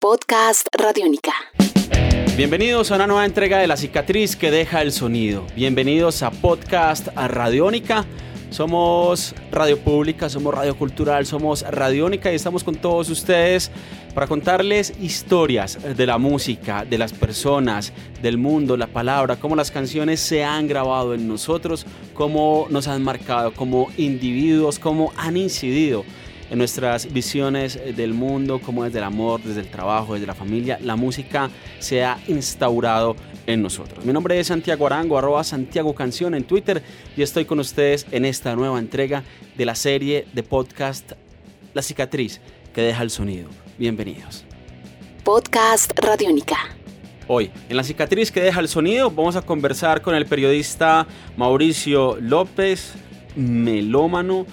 Podcast Radiónica. Bienvenidos a una nueva entrega de La cicatriz que deja el sonido. Bienvenidos a Podcast Radiónica. Somos Radio Pública, somos Radio Cultural, somos Radiónica y estamos con todos ustedes para contarles historias de la música, de las personas, del mundo, la palabra, cómo las canciones se han grabado en nosotros, cómo nos han marcado como individuos, cómo han incidido en nuestras visiones del mundo, cómo desde el amor, desde el trabajo, desde la familia, la música se ha instaurado en nosotros. Mi nombre es Santiago Arango, arroba Santiago Canción en Twitter y estoy con ustedes en esta nueva entrega de la serie de podcast La cicatriz que deja el sonido. Bienvenidos. Podcast Radiónica. Hoy, en La cicatriz que deja el sonido, vamos a conversar con el periodista Mauricio López, melómano,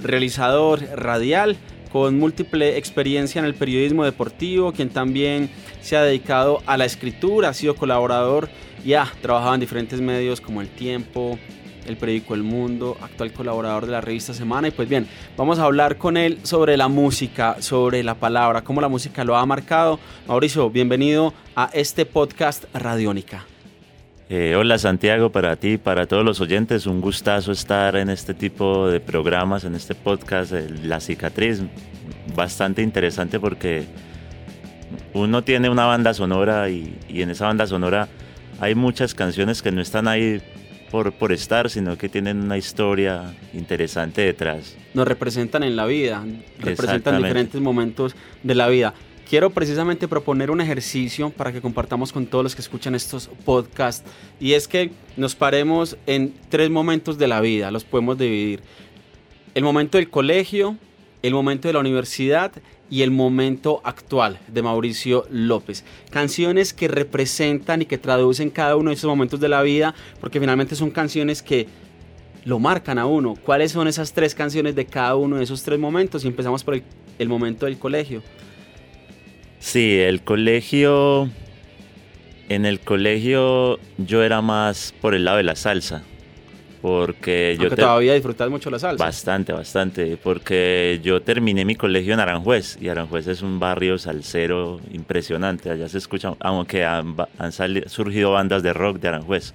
realizador radial con múltiple experiencia en el periodismo deportivo, quien también se ha dedicado a la escritura, ha sido colaborador y ha trabajado en diferentes medios como El Tiempo, el periódico El Mundo, actual colaborador de la revista Semana. Y pues bien, vamos a hablar con él sobre la música, sobre la palabra, cómo la música lo ha marcado. Mauricio, bienvenido a este podcast Radiónica. Eh, hola Santiago, para ti, para todos los oyentes, un gustazo estar en este tipo de programas, en este podcast, La Cicatriz. Bastante interesante porque uno tiene una banda sonora y, en esa banda sonora hay muchas canciones que no están ahí por, por estar, sino que tienen una historia interesante detrás. Nos representan en la vida, representan diferentes momentos de la vida quiero precisamente proponer un ejercicio para que compartamos con todos los que escuchan estos podcasts y es que nos paremos en tres momentos de la vida, los podemos dividir. El momento del colegio, el momento de la universidad y el momento actual de Mauricio López. Canciones que representan y que traducen cada uno de esos momentos de la vida, porque finalmente son canciones que lo marcan a uno. ¿Cuáles son esas tres canciones de cada uno de esos tres momentos? Y empezamos por el, el momento del colegio. Sí, el colegio. En el colegio yo era más por el lado de la salsa. Porque yo. todavía disfrutas mucho la salsa. Bastante, bastante. Porque yo terminé mi colegio en Aranjuez. Y Aranjuez es un barrio salsero impresionante. Allá se escucha. Aunque han, surgido bandas de rock de Aranjuez.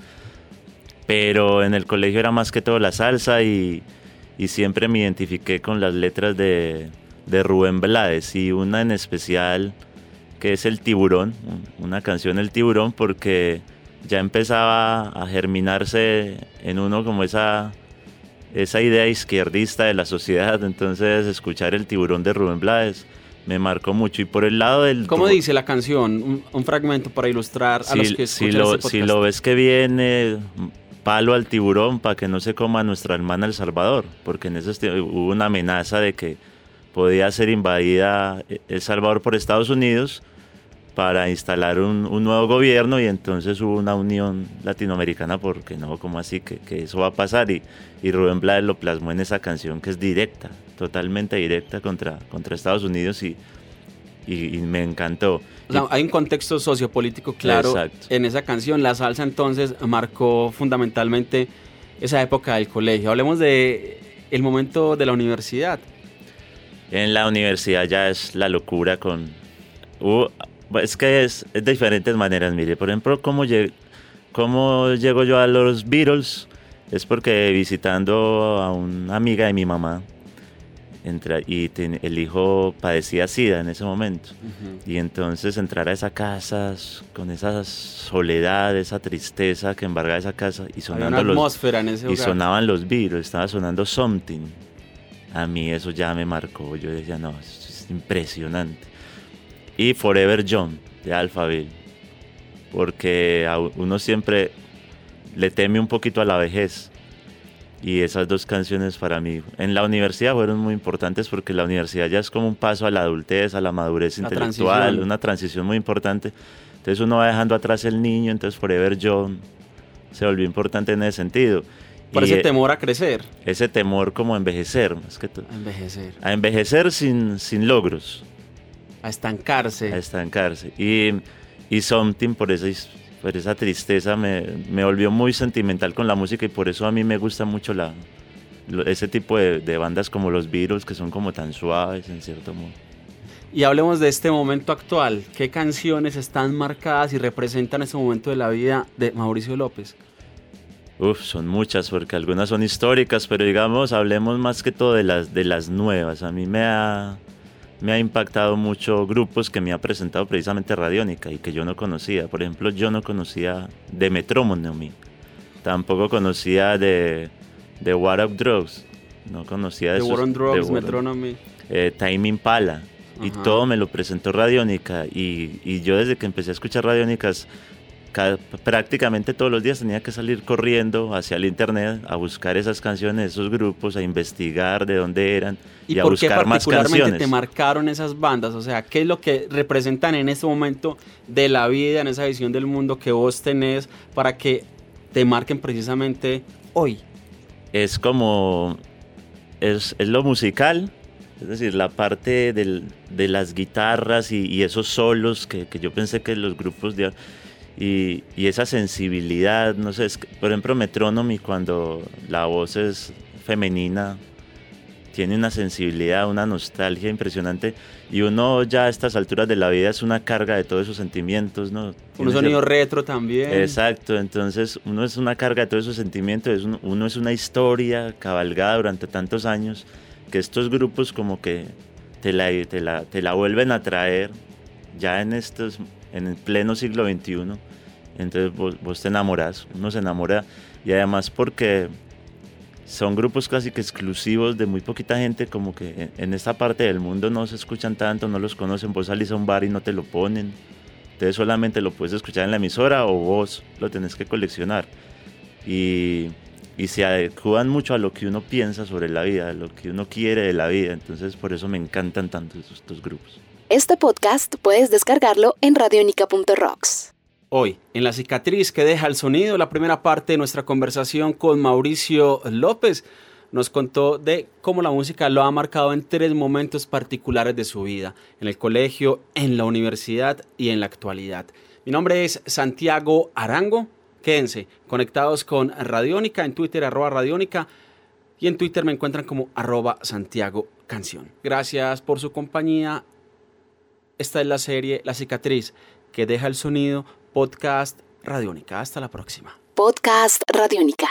Pero en el colegio era más que todo la salsa y, y siempre me identifiqué con las letras de, de Rubén Blades. Y una en especial que es El Tiburón, una canción El Tiburón, porque ya empezaba a germinarse en uno como esa, esa idea izquierdista de la sociedad. Entonces, escuchar El Tiburón de Rubén Blades me marcó mucho. Y por el lado del. ¿Cómo dice la canción? Un, fragmento para ilustrar a los que si lo, este si lo ves que viene, palo al tiburón para que no se coma a nuestra hermana El Salvador, porque en ese hubo una amenaza de que podía ser invadida El Salvador por Estados Unidos para instalar un, nuevo gobierno y entonces hubo una unión latinoamericana porque no, como así que, eso va a pasar y, y, Rubén Blades lo plasmó en esa canción que es directa, totalmente directa contra, contra Estados Unidos y, y, me encantó. hay un contexto sociopolítico claro en esa canción, la salsa entonces marcó fundamentalmente esa época del colegio. Hablemos de el momento de la universidad. En la universidad ya es la locura con... es que es, de diferentes maneras, mire. Por ejemplo, ¿cómo, cómo llego yo a los Beatles? Es porque visitando a una amiga de mi mamá, entra, y el hijo padecía sida en ese momento. Y entonces entrar a esa casa con esa soledad, esa tristeza que embarga esa casa y sonando una atmósfera en ese Y sonaban los Beatles, estaba sonando Something a mí eso ya me marcó. Yo decía, no, es impresionante. Y Forever John, de Alphaville. Porque uno siempre le teme un poquito a la vejez. Y esas dos canciones para mí en la universidad fueron muy importantes porque la universidad ya es como un paso a la adultez, a la madurez intelectual, una transición muy importante. Entonces uno va dejando atrás el niño, entonces Forever John se volvió importante en ese sentido. Por ese temor a crecer. Ese temor como a envejecer, más que todo. A envejecer. A envejecer sin, sin logros. A estancarse. A estancarse. Y, y Something, por esa, por esa tristeza, me, me, volvió muy sentimental con la música y por eso a mí me gusta mucho la, ese tipo de, de bandas como los Beatles, que son como tan suaves en cierto modo. y hablemos de este momento actual. ¿Qué canciones están marcadas y representan ese momento de la vida de Mauricio López? Uf, son muchas porque algunas son históricas, pero digamos, hablemos más que todo de las, de las nuevas. A mí me ha, me ha impactado mucho grupos que me ha presentado precisamente Radiónica y que yo no conocía. Por ejemplo, yo no conocía de Metronomy, tampoco conocía de, de War of Drugs, no conocía de, The War on Drugs, Metronomy. Eh, Time Impala y todo me lo presentó Radiónica y, y, yo desde que empecé a escuchar Radiónicas prácticamente todos los días tenía que salir corriendo hacia el internet a buscar esas canciones, esos grupos, a investigar de dónde eran y, a buscar más canciones. te marcaron esas bandas? O sea, ¿qué es lo que representan en este momento de la vida, en esa visión del mundo que vos tenés para que te marquen precisamente hoy? Es como, es, es lo musical, es decir, la parte del, de las guitarras y, y esos solos que, que, yo pensé que los grupos de... Y, y esa sensibilidad, no sé, es, por ejemplo, Metronomy, cuando la voz es femenina, tiene una sensibilidad, una nostalgia impresionante y uno ya a estas alturas de la vida es una carga de todos esos sentimientos, ¿no? Un sonido retro también. Exacto, entonces uno es una carga de todos esos sentimientos, uno es una historia cabalgada durante tantos años que estos grupos como que te la, te la, te la vuelven a traer ya en estos, en el pleno siglo XXI. Entonces vos, te enamorás, uno se enamora y además porque son grupos casi que exclusivos de muy poquita gente, como que en esta parte del mundo no se escuchan tanto, no los conocen, vos salís a un bar y no te lo ponen, entonces solamente lo puedes escuchar en la emisora o vos lo tenés que coleccionar. Y, y se adecuan mucho a lo que uno piensa sobre la vida, a lo que uno quiere de la vida, entonces por eso me encantan tanto estos grupos. Este podcast puedes descargarlo en radionica.rocks. Hoy, en La cicatriz que deja el sonido, la primera parte de nuestra conversación con Mauricio López nos contó de cómo la música lo ha marcado en tres momentos particulares de su vida, en el colegio, en la universidad y en la actualidad. Mi nombre es Santiago Arango, quédense conectados con Radiónica, en Twitter arroba Radiónica y en Twitter me encuentran como arroba Santiago Canción. Gracias por su compañía. Esta es la serie La cicatriz que deja el sonido podcast Radiónica. Hasta la próxima. Podcast Radiónica.